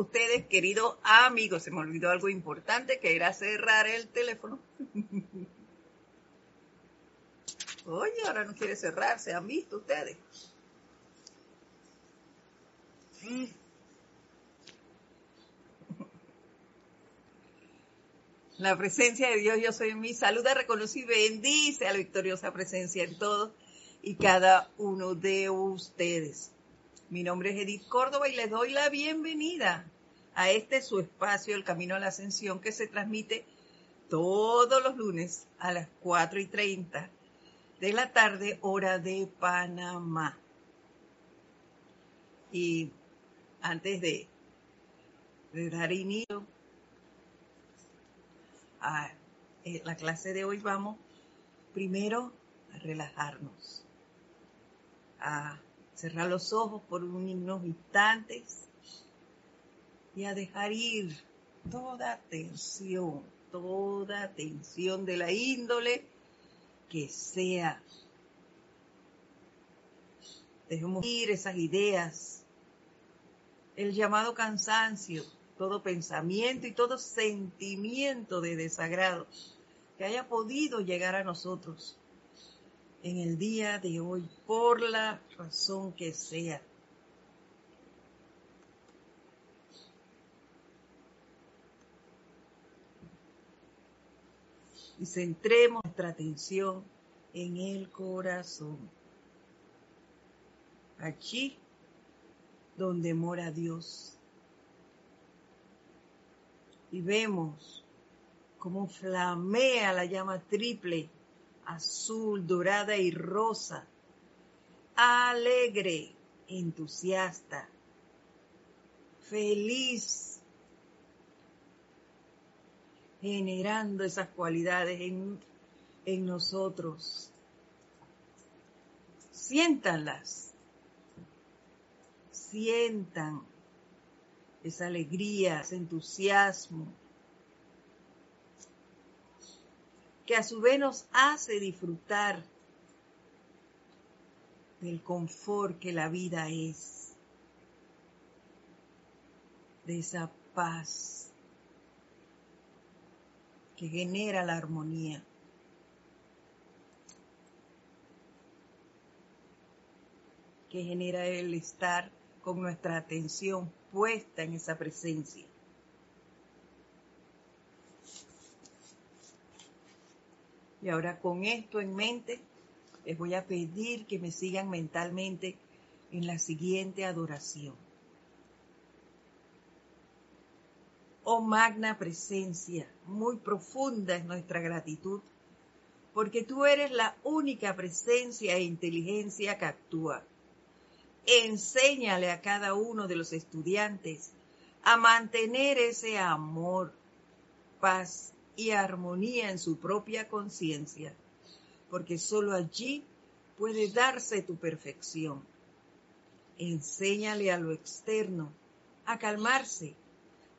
ustedes, queridos amigos. Se me olvidó algo importante que era cerrar el teléfono. Oye, ahora no quiere cerrar, se han visto ustedes. La presencia de Dios, yo soy en mí. Saluda, reconoce y bendice a la victoriosa presencia en todos y cada uno de ustedes. Mi nombre es Edith Córdoba y les doy la bienvenida a este su espacio, El Camino a la Ascensión, que se transmite todos los lunes a las 4 y 30 de la tarde, hora de Panamá. Y antes de, dar inicio a eh, la clase de hoy vamos primero a relajarnos, cerrar los ojos por unos instantes y a dejar ir toda tensión, toda tensión de la índole que sea. Dejemos ir esas ideas, el llamado cansancio, todo pensamiento y todo sentimiento de desagrado que haya podido llegar a nosotros en el día de hoy, por la razón que sea. Y centremos nuestra atención en el corazón. Allí donde mora Dios y vemos cómo flamea la llama triple, azul, dorada y rosa, alegre, entusiasta, feliz, generando esas cualidades en, en nosotros. Siéntanlas, sientan esa alegría, ese entusiasmo, que a su vez nos hace disfrutar del confort que la vida es, de esa paz que genera la armonía. que genera el estar con nuestra atención puesta en esa presencia. Y ahora con esto en mente, les voy a pedir que me sigan mentalmente en la siguiente adoración. Oh magna presencia, muy profunda es nuestra gratitud, porque tú eres la única presencia e inteligencia que actúa enséñale a cada uno de los estudiantes a mantener ese amor, paz y armonía en su propia conciencia, porque sólo allí puede darse tu perfección. Enséñale a lo externo a calmarse,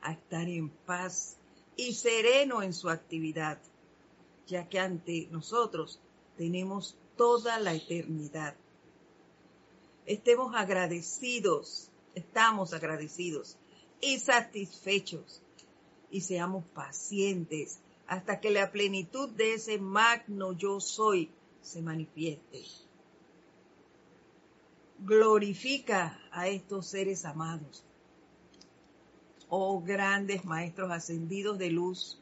a estar en paz y sereno en su actividad, ya que ante nosotros tenemos toda la eternidad estemos agradecidos, estamos agradecidos y satisfechos y seamos pacientes hasta que la plenitud de ese magno yo soy se manifieste. Glorifica a estos seres amados. Oh grandes maestros ascendidos de luz,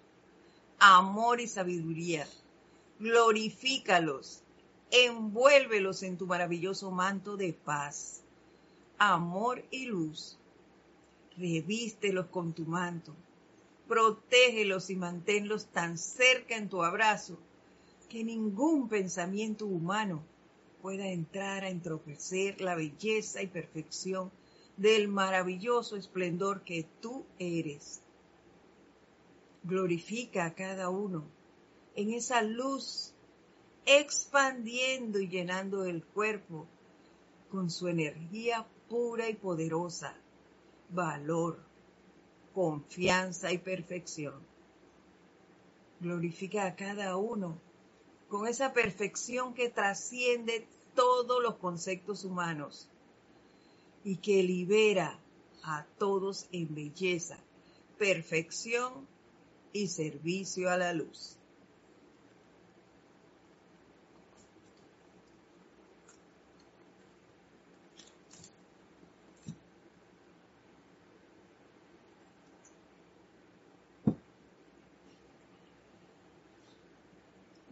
amor y sabiduría, glorifícalos envuélvelos en tu maravilloso manto de paz, amor y luz. Revístelos con tu manto, protégelos y manténlos tan cerca en tu abrazo que ningún pensamiento humano pueda entrar a entropecer la belleza y perfección del maravilloso esplendor que tú eres. Glorifica a cada uno en esa luz expandiendo y llenando el cuerpo con su energía pura y poderosa, valor, confianza y perfección. Glorifica a cada uno con esa perfección que trasciende todos los conceptos humanos y que libera a todos en belleza, perfección y servicio a la luz.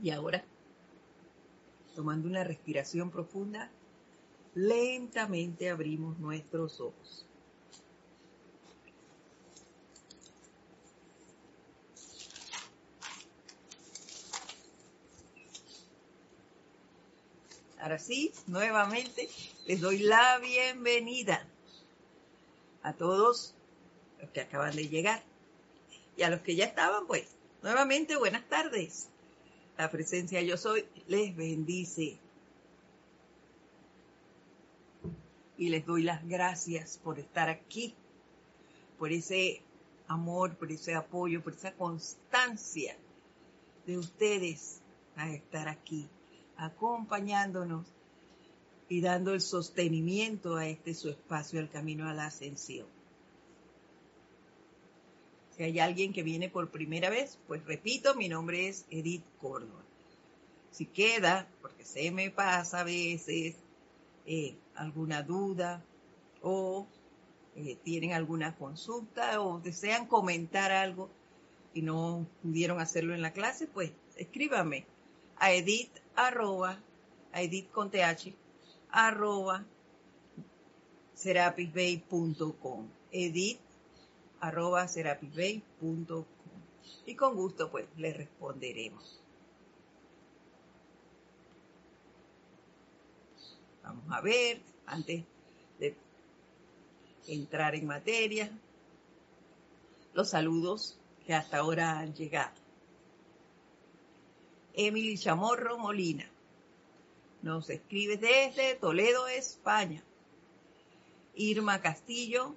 Y ahora, tomando una respiración profunda, lentamente abrimos nuestros ojos. Ahora sí, nuevamente les doy la bienvenida a todos los que acaban de llegar y a los que ya estaban, pues, nuevamente buenas tardes. La presencia yo soy les bendice. Y les doy las gracias por estar aquí, por ese amor, por ese apoyo, por esa constancia de ustedes a estar aquí, acompañándonos y dando el sostenimiento a este su espacio, al camino a la ascensión. Si hay alguien que viene por primera vez, pues repito, mi nombre es Edith Córdoba. Si queda, porque se me pasa a veces eh, alguna duda o eh, tienen alguna consulta o desean comentar algo y no pudieron hacerlo en la clase, pues escríbame a edith arroba, a arroba serapisbay.com. Edith arroba serapisbay.com. Y con gusto pues les responderemos. Vamos a ver, antes de entrar en materia, los saludos que hasta ahora han llegado. Emily Chamorro Molina nos escribe desde Toledo, España. Irma Castillo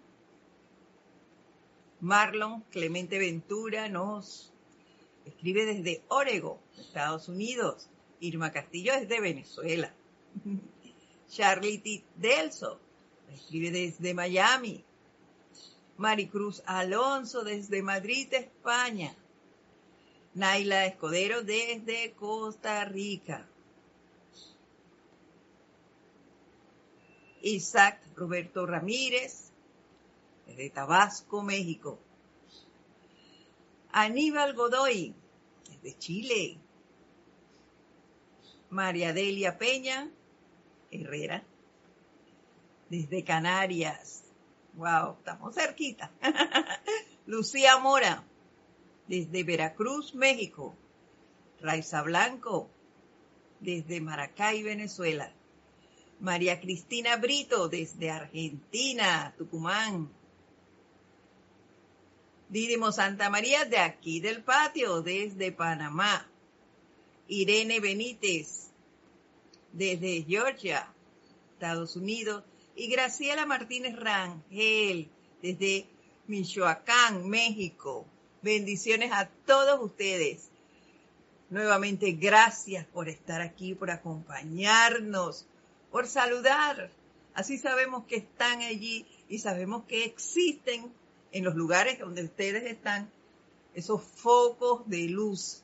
Marlon Clemente Ventura nos escribe desde Oregon, Estados Unidos. Irma Castillo es de Venezuela. Charlie Delso escribe desde Miami. Maricruz Alonso desde Madrid, España. Naila Escudero desde Costa Rica. Isaac Roberto Ramírez de Tabasco, México. Aníbal Godoy, de Chile. María Delia Peña, Herrera, desde Canarias. Wow, estamos cerquita. Lucía Mora, desde Veracruz, México. Raiza Blanco, desde Maracay, Venezuela. María Cristina Brito, desde Argentina, Tucumán. Didimo Santa María de aquí del patio, desde Panamá. Irene Benítez, desde Georgia, Estados Unidos. Y Graciela Martínez Rangel, desde Michoacán, México. Bendiciones a todos ustedes. Nuevamente, gracias por estar aquí, por acompañarnos, por saludar. Así sabemos que están allí y sabemos que existen en los lugares donde ustedes están, esos focos de luz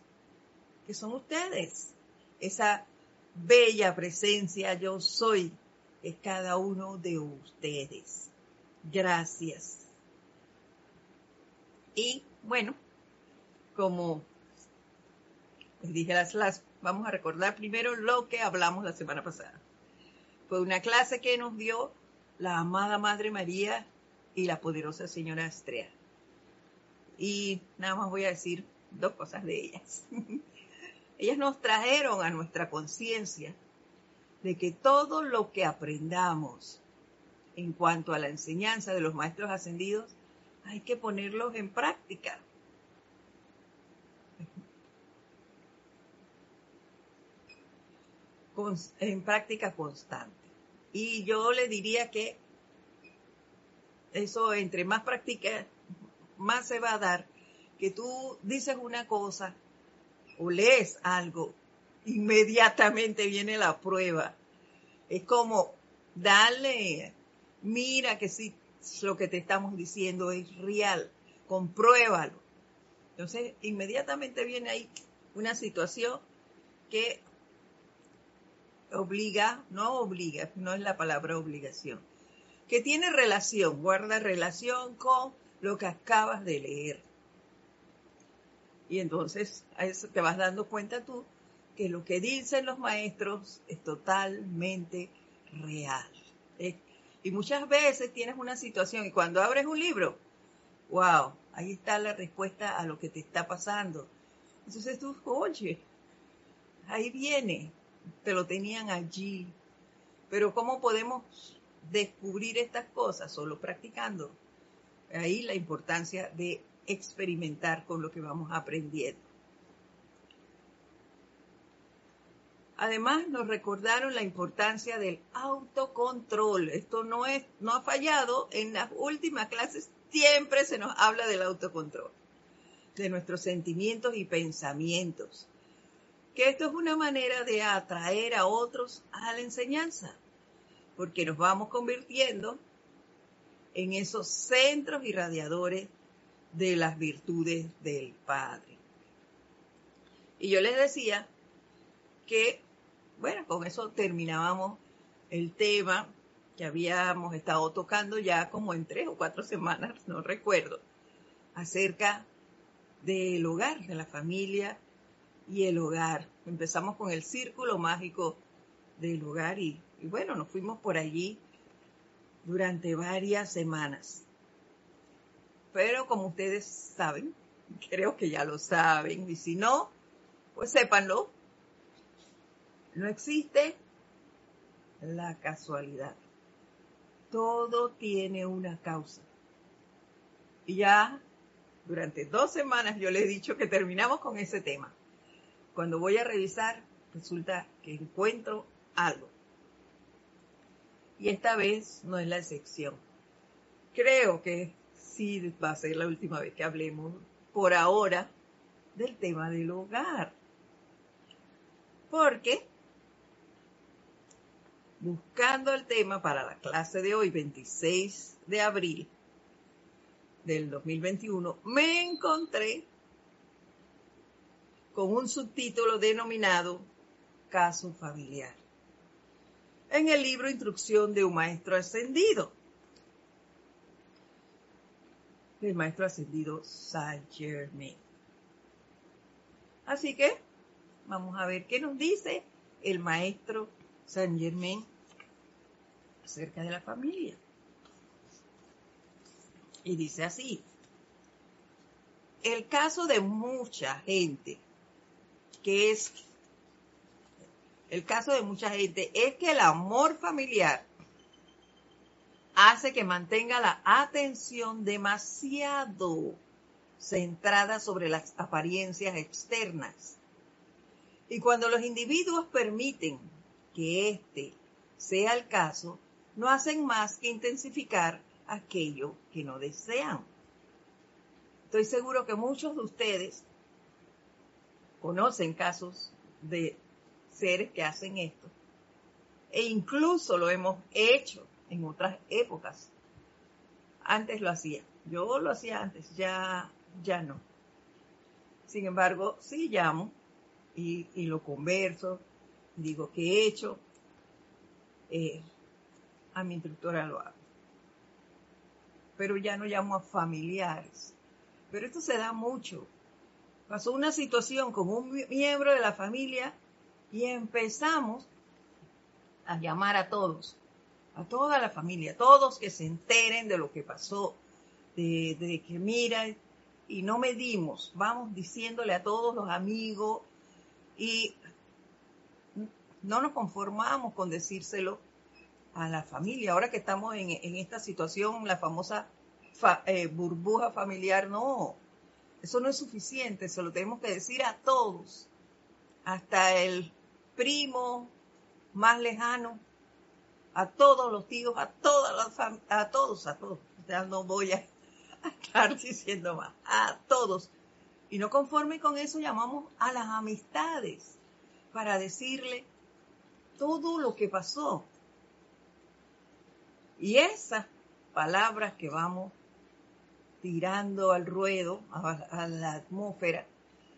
que son ustedes, esa bella presencia yo soy, es cada uno de ustedes. Gracias. Y bueno, como les dije las, vamos a recordar primero lo que hablamos la semana pasada. Fue una clase que nos dio la amada Madre María y la poderosa señora Astrea. Y nada más voy a decir dos cosas de ellas. ellas nos trajeron a nuestra conciencia de que todo lo que aprendamos en cuanto a la enseñanza de los maestros ascendidos, hay que ponerlos en práctica. en práctica constante. Y yo le diría que eso entre más practicas, más se va a dar que tú dices una cosa o lees algo, inmediatamente viene la prueba. Es como, dale, mira que sí, lo que te estamos diciendo es real, compruébalo. Entonces, inmediatamente viene ahí una situación que obliga, no obliga, no es la palabra obligación, que tiene relación, guarda relación con lo que acabas de leer. Y entonces te vas dando cuenta tú que lo que dicen los maestros es totalmente real. Y muchas veces tienes una situación y cuando abres un libro, wow, ahí está la respuesta a lo que te está pasando. Entonces tú, oye, ahí viene, te lo tenían allí. Pero ¿cómo podemos descubrir estas cosas? Solo practicando. Ahí la importancia de experimentar con lo que vamos aprendiendo. Además, nos recordaron la importancia del autocontrol. Esto no, es, no ha fallado. En las últimas clases siempre se nos habla del autocontrol, de nuestros sentimientos y pensamientos. Que esto es una manera de atraer a otros a la enseñanza, porque nos vamos convirtiendo en esos centros irradiadores de las virtudes del Padre. Y yo les decía que bueno, con eso terminábamos el tema que habíamos estado tocando ya como en tres o cuatro semanas, no recuerdo, acerca del hogar, de la familia y el hogar. Empezamos con el círculo mágico del hogar y, y bueno, nos fuimos por allí durante varias semanas. Pero como ustedes saben, creo que ya lo saben, y si no, pues sépanlo, no existe la casualidad. Todo tiene una causa. Y ya durante dos semanas yo le he dicho que terminamos con ese tema. Cuando voy a revisar, resulta que encuentro algo. Y esta vez no es la excepción. Creo que sí va a ser la última vez que hablemos por ahora del tema del hogar. Porque buscando el tema para la clase de hoy, 26 de abril del 2021, me encontré con un subtítulo denominado Caso familiar. En el libro Instrucción de un maestro ascendido. El maestro ascendido Saint Germain. Así que vamos a ver qué nos dice el maestro Saint Germain acerca de la familia. Y dice así, el caso de mucha gente, que es, el caso de mucha gente es que el amor familiar hace que mantenga la atención demasiado centrada sobre las apariencias externas. Y cuando los individuos permiten que este sea el caso, no hacen más que intensificar aquello que no desean. Estoy seguro que muchos de ustedes conocen casos de seres que hacen esto. E incluso lo hemos hecho en otras épocas. Antes lo hacía. Yo lo hacía antes, ya, ya no. Sin embargo, sí llamo y, y lo converso digo que he hecho, eh, a mi instructora lo hago. Pero ya no llamo a familiares. Pero esto se da mucho. Pasó una situación con un miembro de la familia y empezamos a llamar a todos, a toda la familia, todos que se enteren de lo que pasó, de, que mira, y no medimos, vamos diciéndole a todos los amigos y no nos conformamos con decírselo a la familia. Ahora que estamos en, esta situación, la famosa eh, burbuja familiar, no, eso no es suficiente, se lo tenemos que decir a todos, hasta el primo más lejano, a todos los tíos, a todas las a todos, a todos. Ya no voy a, estar diciendo más, a todos. Y no conforme con eso llamamos a las amistades para decirle todo lo que pasó. Y esas palabras que vamos tirando al ruedo, a, la atmósfera,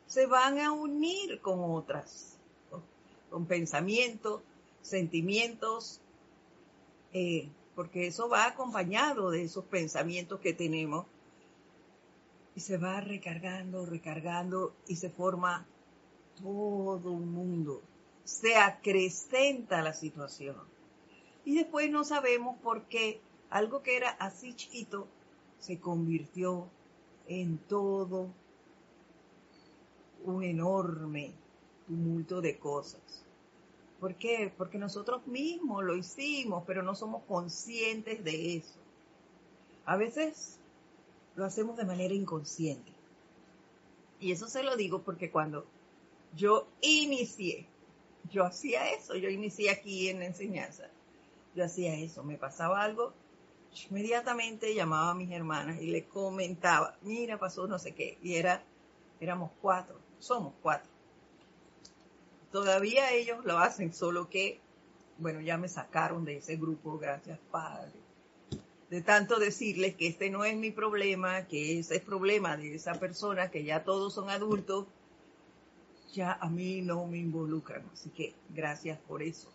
se van a unir con otras, con pensamientos, sentimientos, eh, porque eso va acompañado de esos pensamientos que tenemos y se va recargando, recargando y se forma todo un mundo. Se acrecenta la situación. Y después no sabemos por qué algo que era así chiquito se convirtió en todo un enorme tumulto de cosas. ¿Por qué? Porque nosotros mismos lo hicimos, pero no somos conscientes de eso. A veces lo hacemos de manera inconsciente. Y eso se lo digo porque cuando yo inicié, yo hacía eso, yo inicié aquí en la enseñanza, yo hacía eso, me pasaba algo, inmediatamente llamaba a mis hermanas y le comentaba, mira, pasó no sé qué, y era, éramos cuatro, somos cuatro. Todavía ellos lo hacen, solo que, bueno, ya me sacaron de ese grupo, gracias Padre de tanto decirles que este no es mi problema, que ese es problema de esa persona, que ya todos son adultos, ya a mí no me involucran. Así que gracias por eso.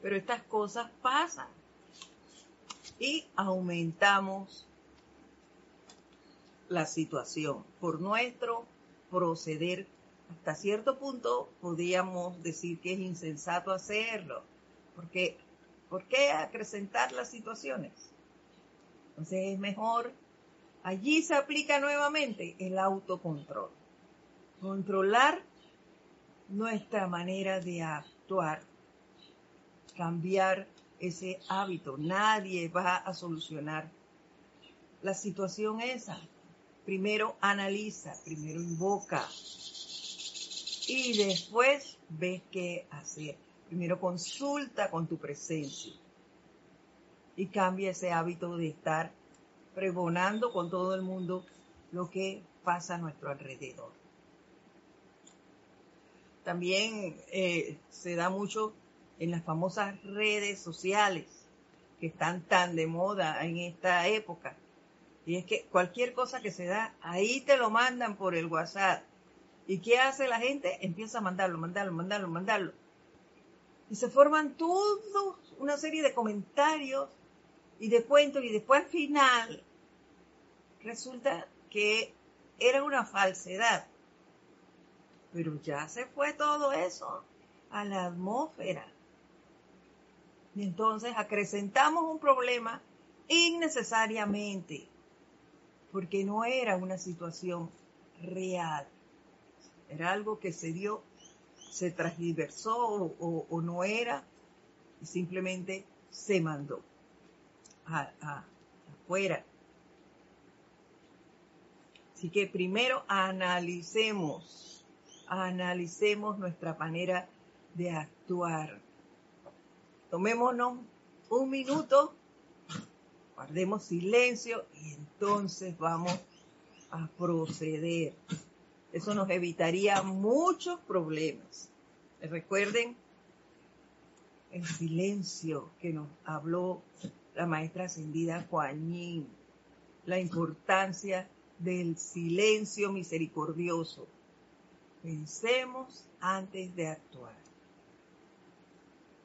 Pero estas cosas pasan y aumentamos la situación por nuestro proceder. Hasta cierto punto podríamos decir que es insensato hacerlo, porque ¿Por qué acrecentar las situaciones? Entonces es mejor, allí se aplica nuevamente el autocontrol. Controlar nuestra manera de actuar, cambiar ese hábito. Nadie va a solucionar la situación esa. Primero analiza, primero invoca y después ves qué hacer. Primero consulta con tu presencia y cambia ese hábito de estar pregonando con todo el mundo lo que pasa a nuestro alrededor. También eh, se da mucho en las famosas redes sociales que están tan de moda en esta época. Y es que cualquier cosa que se da, ahí te lo mandan por el WhatsApp. ¿Y qué hace la gente? Empieza a mandarlo, mandarlo, mandarlo, mandarlo y se forman todos una serie de comentarios y de cuentos y después al final resulta que era una falsedad. Pero ya se fue todo eso a la atmósfera. Y entonces acrecentamos un problema innecesariamente, porque no era una situación real, era algo que se dio se transversó o, no era, y simplemente se mandó afuera. Así que primero analicemos, analicemos nuestra manera de actuar. Tomémonos un minuto, guardemos silencio y entonces vamos a proceder. Eso nos evitaría muchos problemas. Recuerden el silencio que nos habló la maestra ascendida Kuan la importancia del silencio misericordioso. Pensemos antes de actuar.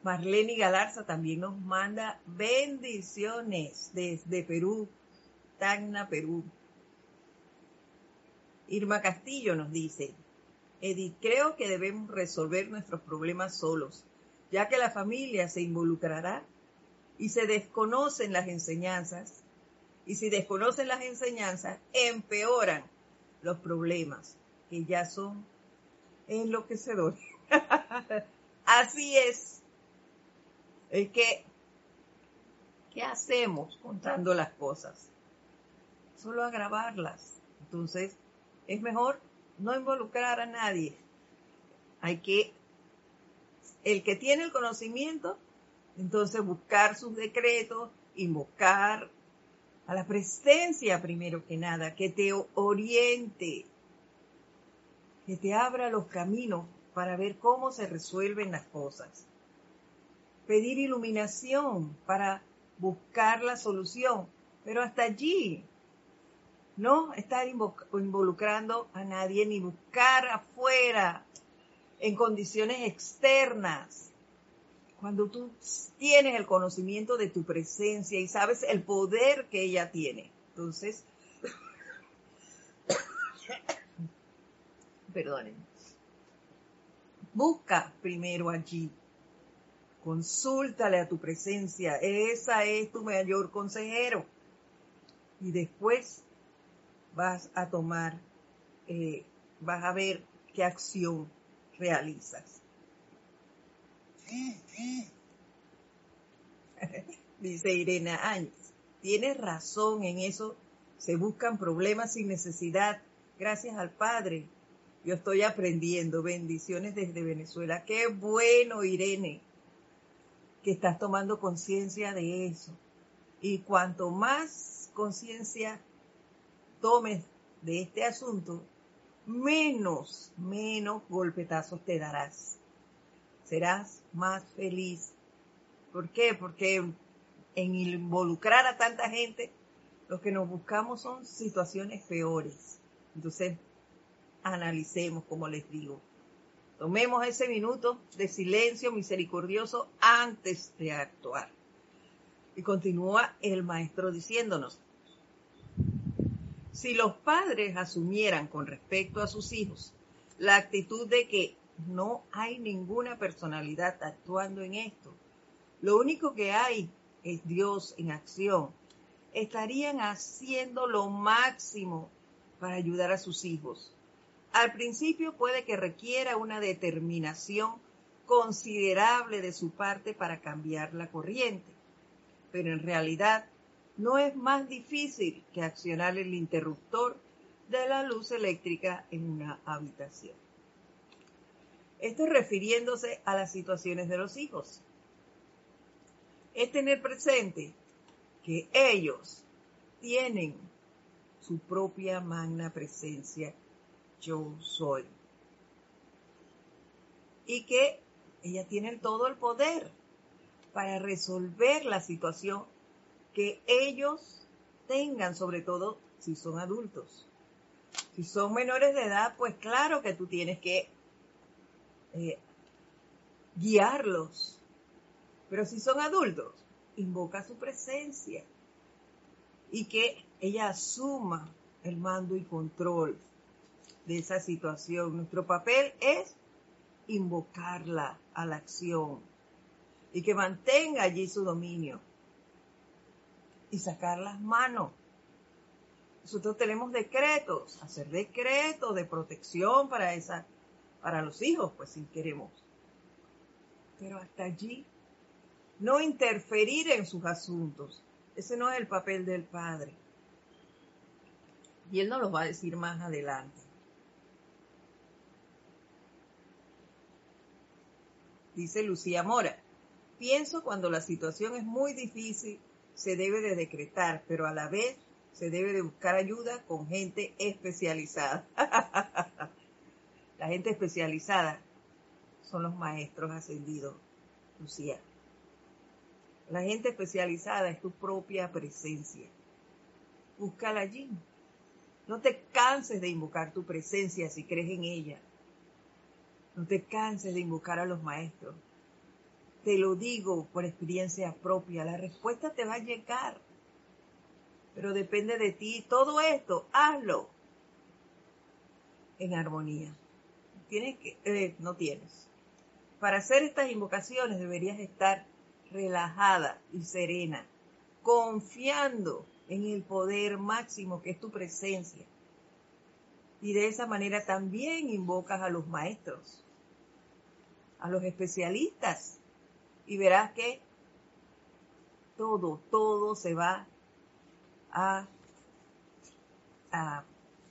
Marlene Galarza también nos manda bendiciones desde Perú, Tacna, Perú. Irma Castillo nos dice, Edith, creo que debemos resolver nuestros problemas solos, ya que la familia se involucrará y se desconocen las enseñanzas. Y si desconocen las enseñanzas, empeoran los problemas, que ya son enloquecedores. Así es. Es que, ¿qué hacemos contando las cosas? Solo agravarlas. Entonces, es mejor no involucrar a nadie. Hay que, el que tiene el conocimiento, entonces buscar sus decretos, invocar a la presencia primero que nada, que te oriente, que te abra los caminos para ver cómo se resuelven las cosas. Pedir iluminación para buscar la solución, pero hasta allí. No estar involucrando a nadie ni buscar afuera en condiciones externas. Cuando tú tienes el conocimiento de tu presencia y sabes el poder que ella tiene. Entonces, perdonen, busca primero allí. Consúltale a tu presencia. Esa es tu mayor consejero. Y después vas a tomar, eh, vas a ver qué acción realizas. Dice Irena Áñez, tienes razón en eso, se buscan problemas sin necesidad, gracias al Padre. Yo estoy aprendiendo, bendiciones desde Venezuela. Qué bueno, Irene, que estás tomando conciencia de eso. Y cuanto más conciencia tomes de este asunto, menos, menos golpetazos te darás. Serás más feliz. ¿Por qué? Porque en involucrar a tanta gente, lo que nos buscamos son situaciones peores. Entonces, analicemos, como les digo. Tomemos ese minuto de silencio misericordioso antes de actuar. Y continúa el maestro diciéndonos, si los padres asumieran con respecto a sus hijos la actitud de que no hay ninguna personalidad actuando en esto, lo único que hay es Dios en acción, estarían haciendo lo máximo para ayudar a sus hijos. Al principio puede que requiera una determinación considerable de su parte para cambiar la corriente, pero en realidad no es más difícil que accionar el interruptor de la luz eléctrica en una habitación. Esto refiriéndose a las situaciones de los hijos. Es tener presente que ellos tienen su propia magna presencia, yo soy. Y que ella tiene todo el poder para resolver la situación que ellos tengan, sobre todo si son adultos. Si son menores de edad, pues claro que tú tienes que eh, guiarlos. Pero si son adultos, invoca su presencia y que ella asuma el mando y control de esa situación. Nuestro papel es invocarla a la acción y que mantenga allí su dominio y sacar las manos. Nosotros tenemos decretos, hacer decretos de protección para esa, para los hijos, pues si queremos. Pero hasta allí, no interferir en sus asuntos. Ese no es el papel del padre. Y él nos lo va a decir más adelante. Dice Lucía Mora, pienso cuando la situación es muy difícil se debe de decretar, pero a la vez se debe de buscar ayuda con gente especializada. la gente especializada son los maestros ascendidos, Lucía. La gente especializada es tu propia presencia. Búscala allí. No te canses de invocar tu presencia si crees en ella. No te canses de invocar a los maestros te lo digo por experiencia propia, la respuesta te va a llegar, pero depende de ti. Todo esto, hazlo en armonía. Tienes que, eh, no tienes. Para hacer estas invocaciones deberías estar relajada y serena, confiando en el poder máximo que es tu presencia. Y de esa manera también invocas a los maestros, a los especialistas y verás que todo, todo se va a,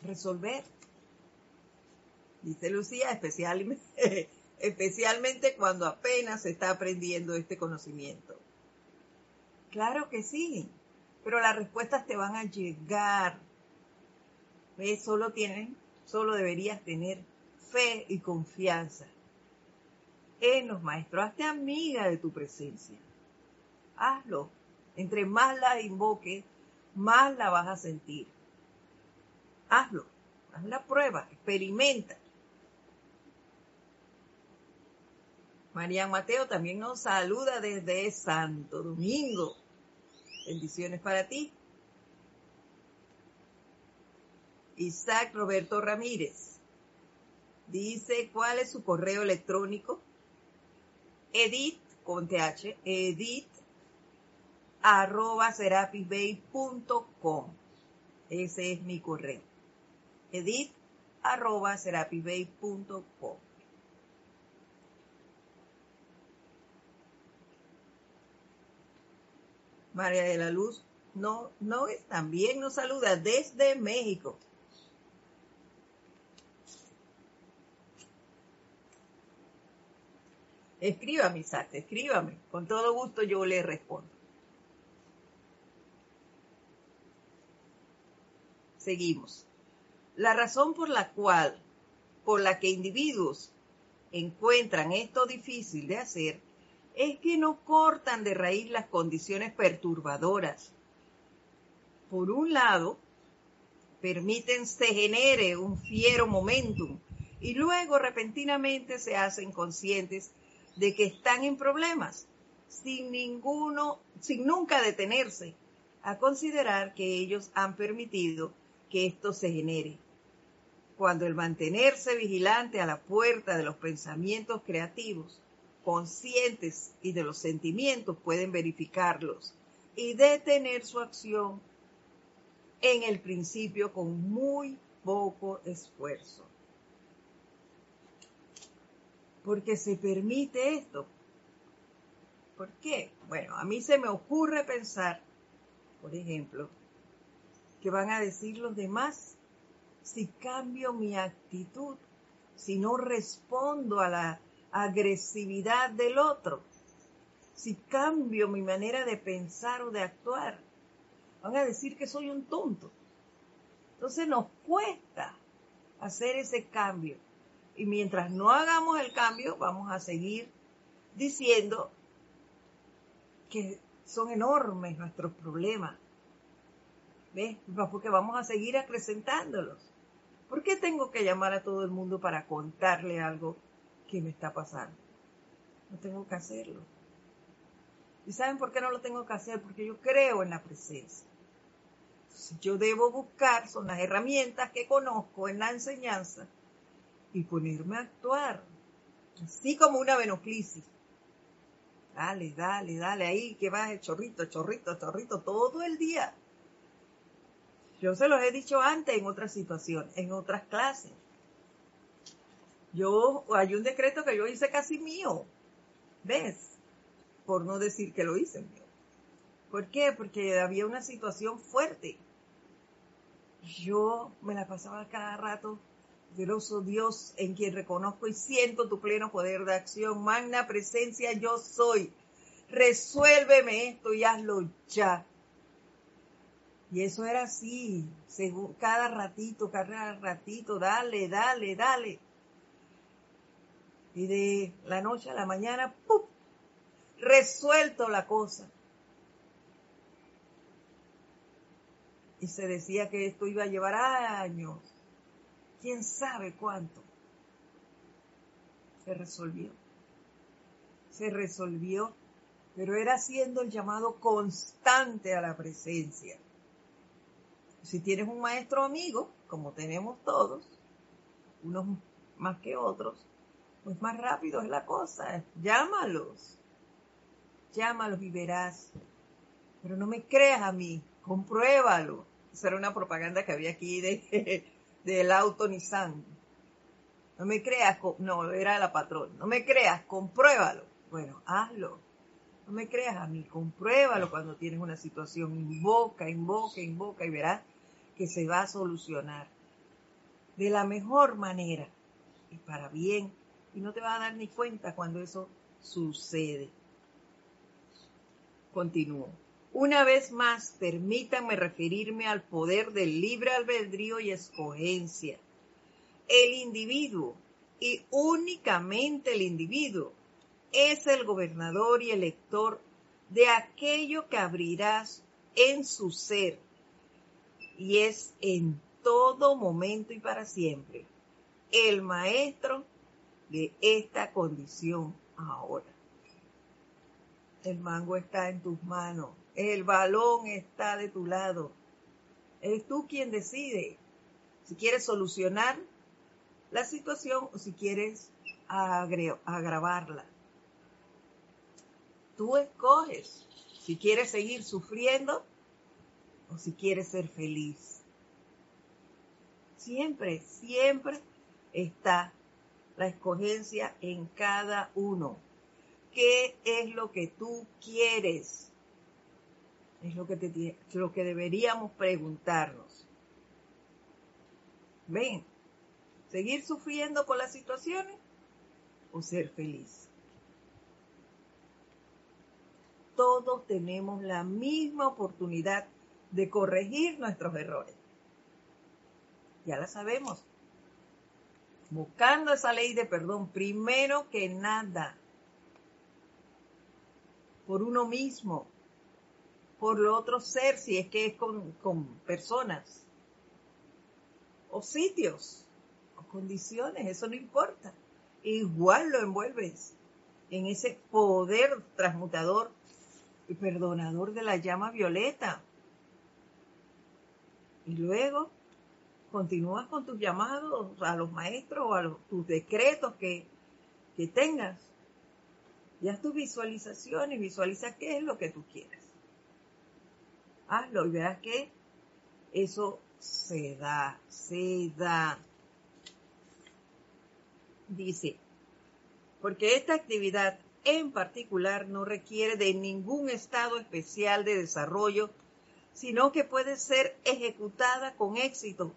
resolver. Dice Lucía, especialmente, especialmente cuando apenas se está aprendiendo este conocimiento. Claro que sí, pero las respuestas te van a llegar. Solo tienen, solo deberías tener fe y confianza en los maestros. Hazte amiga de tu presencia. Hazlo. Entre más la invoques, más la vas a sentir. Hazlo, haz la prueba, experimenta. María Mateo también nos saluda desde Santo Domingo. Bendiciones para ti. Isaac Roberto Ramírez dice cuál es su correo electrónico. Edit con th, edit arroba serapisbay.com. Ese es mi correo. Edit arroba serapisbay.com. María de la Luz no, no es, también nos saluda desde México. Escríbame, Isaac, escríbame. Con todo gusto yo le respondo. Seguimos. La razón por la cual, por la que individuos encuentran esto difícil de hacer, es que no cortan de raíz las condiciones perturbadoras. Por un lado, permiten se genere un fiero momentum y luego repentinamente se hacen conscientes de que están en problemas sin ninguno, sin nunca detenerse a considerar que ellos han permitido que esto se genere. Cuando el mantenerse vigilante a la puerta de los pensamientos creativos conscientes y de los sentimientos pueden verificarlos y detener su acción en el principio con muy poco esfuerzo. Porque se permite esto. ¿Por qué? Bueno, a mí se me ocurre pensar, por ejemplo, que van a decir los demás si cambio mi actitud, si no respondo a la agresividad del otro, si cambio mi manera de pensar o de actuar, van a decir que soy un tonto. Entonces nos cuesta hacer ese cambio. Y mientras no hagamos el cambio, vamos a seguir diciendo que son enormes nuestros problemas. ¿Ves? Porque vamos a seguir acrecentándolos. ¿Por qué tengo que llamar a todo el mundo para contarle algo ¿qué me está pasando? No tengo que hacerlo. ¿Y saben por qué no lo tengo que hacer? Porque yo creo en la presencia. Entonces, yo debo buscar, son las herramientas que conozco en la enseñanza y ponerme a actuar. Así como una venoclisis. Dale, dale, dale, ahí que vas el chorrito, chorrito, chorrito, todo el día. Yo se los he dicho antes en otras situaciones, en otras clases. Yo, hay un decreto que yo hice casi mío, ¿ves? Por no decir que lo hice mío. ¿Por qué? Porque había una situación fuerte. Yo me la pasaba cada rato, Dios, en quien reconozco y siento tu pleno poder de acción, magna presencia yo soy. Resuélveme esto y hazlo ya. Y eso era así, cada ratito, cada ratito, dale, dale, dale. Y de la noche a la mañana, ¡pum! Resuelto la cosa. Y se decía que esto iba a llevar años. ¿Quién sabe cuánto? Se resolvió. Se resolvió, pero era haciendo el llamado constante a la presencia. Si tienes un maestro amigo, como tenemos todos, unos más que otros, pues más rápido es la cosa. Llámalos. Llámalos y verás. Pero no me creas a mí, compruébalo. Esa era una propaganda que había aquí de, del auto Nissan. No me creas, no, era la patrón. No me creas, compruébalo. Bueno, hazlo. No me creas a mí, compruébalo cuando tienes una situación. Invoca, invoca, invoca y verás que se va a solucionar de la mejor manera y para bien y no te vas a dar ni cuenta cuando eso sucede. Continúo. Una vez más, permítanme referirme al poder del libre albedrío y escogencia. El individuo, y únicamente el individuo, es el gobernador y elector de aquello que abrirás en su ser y es en todo momento y para siempre el maestro de esta condición ahora. El mango está en tus manos, el balón está de tu lado. Eres tú quien decide si quieres solucionar la situación o si quieres agravarla. Tú escoges si quieres seguir sufriendo o si quieres ser feliz. Siempre, siempre está la escogencia en cada uno. ¿Qué es lo que tú quieres? Es lo que, te, lo que deberíamos preguntarnos. Ven, seguir sufriendo con las situaciones o ser feliz. Todos tenemos la misma oportunidad de corregir nuestros errores. Ya la sabemos. Buscando esa ley de perdón, primero que nada, por uno mismo, por lo otro ser, si es que es con, con personas, o sitios, o condiciones, eso no importa. Igual lo envuelves en ese poder transmutador y perdonador de la llama violeta. Y luego continúas con tus llamados a los maestros o a tus decretos que, que tengas. Ya tus visualizaciones, visualiza qué es lo que tú quieres. Hazlo y verás que eso se da, se da. Dice, porque esta actividad en particular no requiere de ningún estado especial de desarrollo sino que puede ser ejecutada con éxito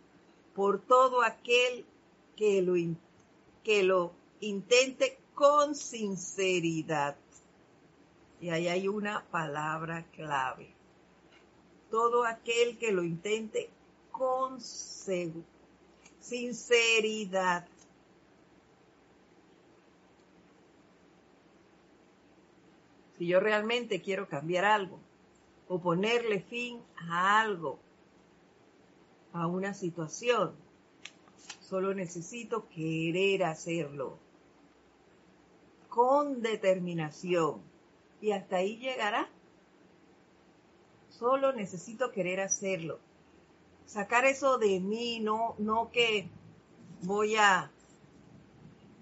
por todo aquel que lo, que lo intente con sinceridad. Y ahí hay una palabra clave. Todo aquel que lo intente con sinceridad. Si yo realmente quiero cambiar algo, o ponerle fin a algo, a una situación. Solo necesito querer hacerlo con determinación y hasta ahí llegará. Solo necesito querer hacerlo. Sacar eso de mí, no, no que voy a,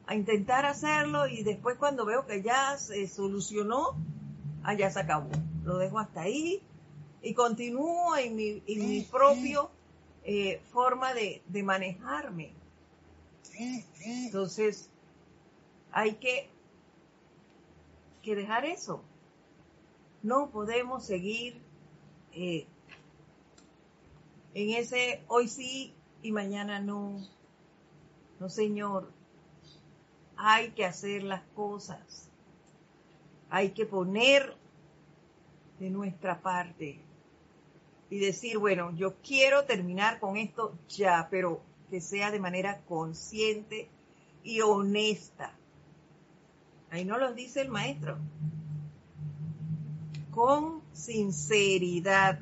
a intentar hacerlo y después cuando veo que ya se solucionó, allá se acabó lo dejo hasta ahí y continúo en mi, en mi eh, forma de, de manejarme. Entonces, hay que, que dejar eso. No podemos seguir eh, en ese hoy sí y mañana no. No, Señor. Hay que hacer las cosas. Hay que poner de nuestra parte y decir, bueno, yo quiero terminar con esto ya, pero que sea de manera consciente y honesta. Ahí no lo dice el maestro. Con sinceridad,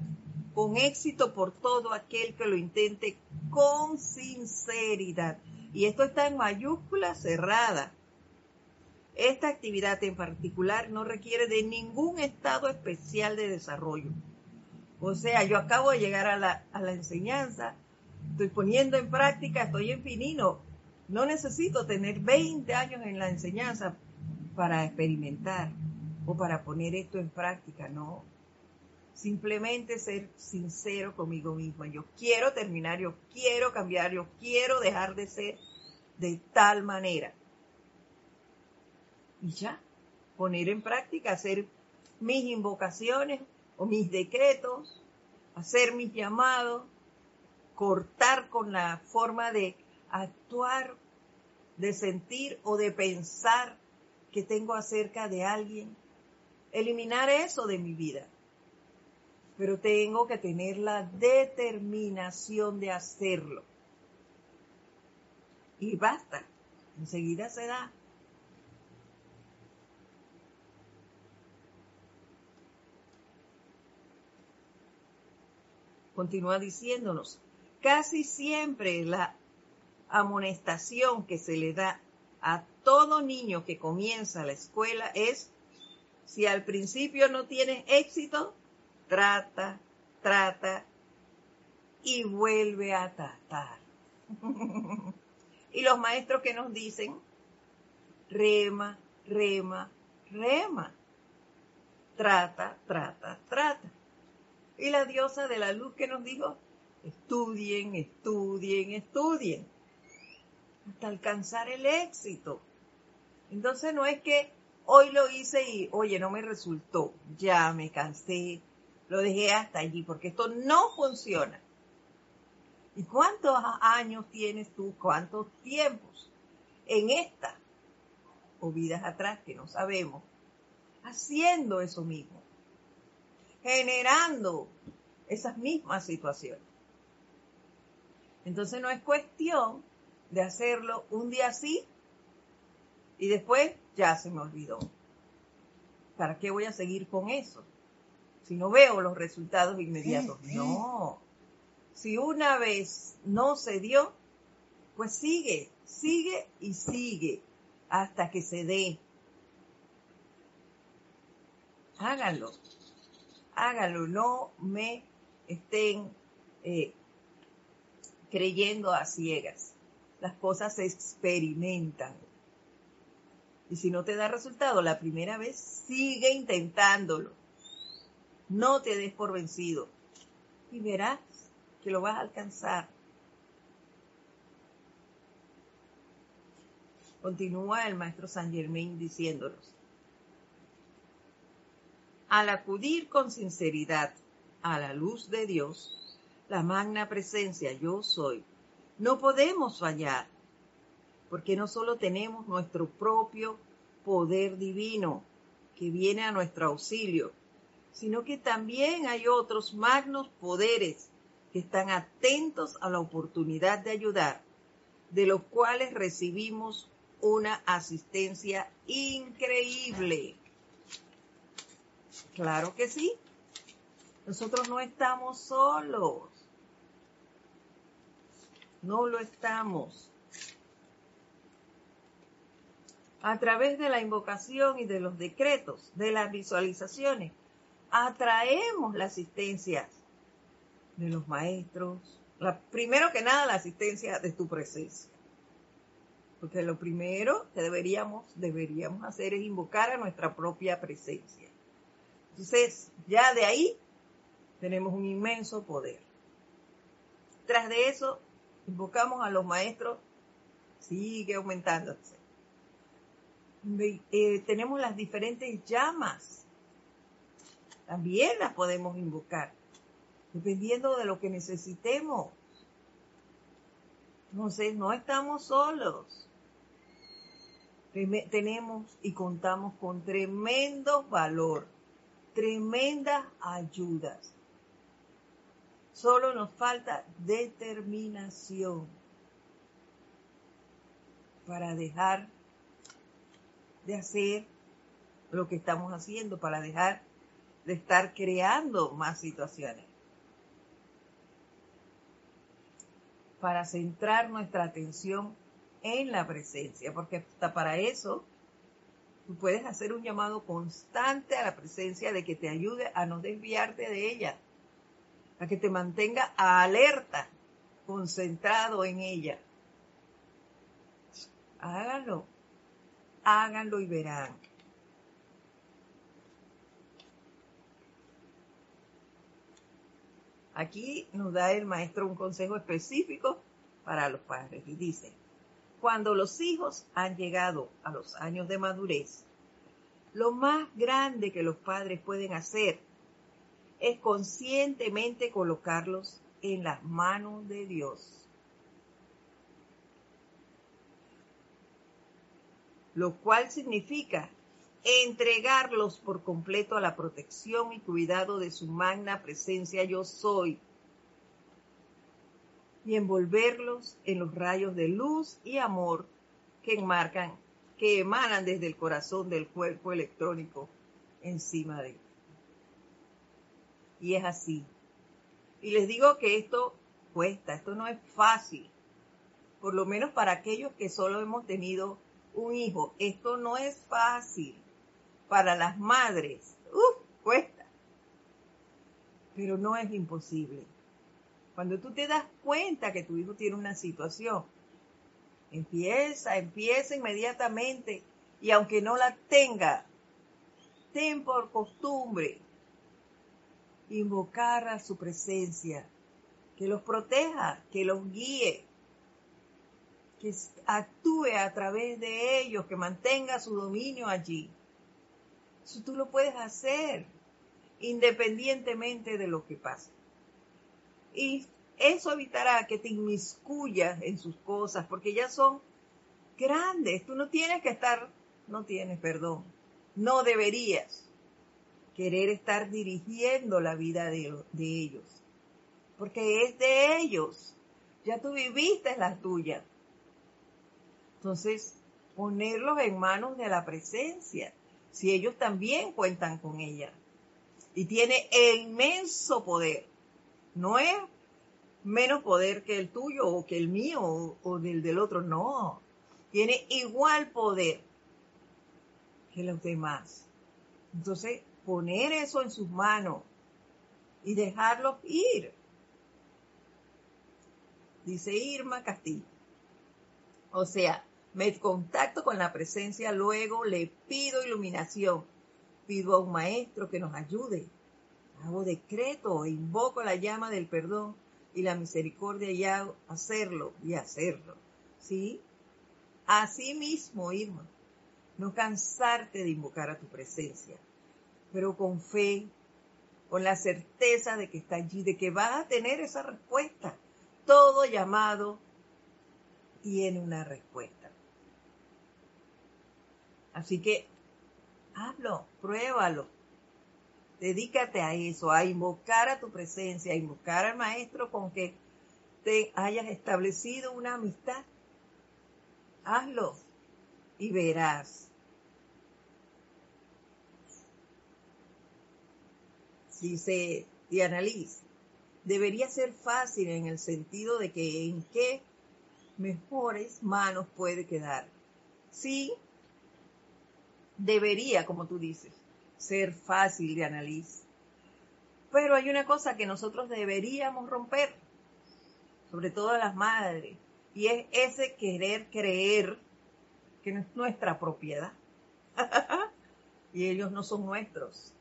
con éxito por todo aquel que lo intente con sinceridad. Y esto está en mayúscula cerrada. Esta actividad en particular no requiere de ningún estado especial de desarrollo. O sea, yo acabo de llegar a la, enseñanza, estoy poniendo en práctica, estoy en finino. No necesito tener 20 años en la enseñanza para experimentar o para poner esto en práctica, no. Simplemente ser sincero conmigo misma. Yo quiero terminar, yo quiero cambiar, yo quiero dejar de ser de tal manera y ya, poner en práctica, hacer mis invocaciones o mis decretos, hacer mis llamados, cortar con la forma de actuar, de sentir o de pensar que tengo acerca de alguien, eliminar eso de mi vida. Pero tengo que tener la determinación de hacerlo. Y basta, enseguida se da. Continúa diciéndonos, casi siempre la amonestación que se le da a todo niño que comienza la escuela es si al principio no tienes éxito, trata, trata y vuelve a tratar. y los maestros que nos dicen, rema, rema, rema. Trata, trata, trata. Y la diosa de la luz que nos dijo, estudien, estudien, estudien, hasta alcanzar el éxito. Entonces no es que hoy lo hice y, oye, no me resultó, ya me cansé, lo dejé hasta allí, porque esto no funciona. ¿Y cuántos años tienes tú, cuántos tiempos en esta o vidas atrás que no sabemos, haciendo eso mismo, generando esas mismas situaciones? Entonces no es cuestión de hacerlo un día así y después ya se me olvidó. ¿Para qué voy a seguir con eso? Si no veo los resultados inmediatos. No. Si una vez no se dio, pues sigue, sigue y sigue hasta que se dé. Háganlo. Háganlo. No me estén eh, creyendo a ciegas. Las cosas se experimentan. Y si no te da resultado la primera vez, sigue intentándolo. No te des por vencido. Y verás que lo vas a alcanzar. Continúa el maestro San Germain diciéndonos. Al acudir con sinceridad a la luz de Dios, la magna presencia yo soy, no podemos fallar, porque no solo tenemos nuestro propio poder divino que viene a nuestro auxilio, sino que también hay otros magnos poderes que están atentos a la oportunidad de ayudar, de los cuales recibimos una asistencia increíble. Claro que sí. Nosotros no estamos solos. No lo estamos. A través de la invocación y de los decretos, de las visualizaciones, atraemos la asistencia de los maestros. La, primero que nada, la asistencia de tu presencia. Porque lo primero que deberíamos, deberíamos hacer es invocar a nuestra propia presencia. Entonces, ya de ahí tenemos un inmenso poder. Tras de eso, invocamos a los maestros, sigue aumentándose. Eh, tenemos las diferentes llamas, también las podemos invocar, dependiendo de lo que necesitemos. Entonces, no estamos solos. Tenemos y contamos con tremendo valor, tremendas ayudas. Solo nos falta determinación para dejar de hacer lo que estamos haciendo, para dejar de estar creando más situaciones. Para centrar nuestra atención en la presencia, porque hasta para eso puedes hacer un llamado constante a la presencia de que te ayude a no desviarte de ella a que te mantenga alerta, concentrado en ella. Háganlo, háganlo y verán. Aquí nos da el maestro un consejo específico para los padres y dice, cuando los hijos han llegado a los años de madurez, lo más grande que los padres pueden hacer es conscientemente colocarlos en las manos de Dios. Lo cual significa entregarlos por completo a la protección y cuidado de su magna presencia yo soy y envolverlos en los rayos de luz y amor que enmarcan, que emanan desde el corazón del cuerpo electrónico encima de él. Y es así. Y les digo que esto cuesta, esto no es fácil. Por lo menos para aquellos que solo hemos tenido un hijo, esto no es fácil. Para las madres, ¡uf! cuesta. Pero no es imposible. Cuando tú te das cuenta que tu hijo tiene una situación, empieza, empieza inmediatamente y aunque no la tenga, ten por costumbre invocar a su presencia, que los proteja, que los guíe, que actúe a través de ellos, que mantenga su dominio allí. Eso tú lo puedes hacer independientemente de lo que pase. Y eso evitará que te inmiscuyas en sus cosas, porque ya son grandes. Tú no tienes que estar, no tienes, perdón, no deberías querer estar dirigiendo la vida de, de ellos, porque es de ellos. Ya tú viviste la tuya. Entonces, ponerlos en manos de la presencia, si ellos también cuentan con ella. Y tiene inmenso poder. No es menos poder que el tuyo o que el mío o, o del del otro, no. Tiene igual poder que los demás. Entonces, poner eso en sus manos y dejarlos ir. Dice Irma Castillo. O sea, me contacto con la presencia, luego le pido iluminación, pido a un maestro que nos ayude, hago decreto, invoco la llama del perdón y la misericordia y hago hacerlo y hacerlo. ¿Sí? Así mismo, Irma, no cansarte de invocar a tu presencia, pero con fe, con la certeza de que está allí, de que vas a tener esa respuesta. Todo llamado tiene una respuesta. Así que hazlo, pruébalo. Dedícate a eso, a invocar a tu presencia, a invocar al maestro con que te hayas establecido una amistad. Hazlo y verás. Dice Diana Liz, debería ser fácil en el sentido de que en qué mejores manos puede quedar. Sí, debería, como tú dices, ser fácil de analizar. Pero hay una cosa que nosotros deberíamos romper, sobre todo las madres, y es ese querer creer que no es nuestra propiedad. y ellos no son nuestros,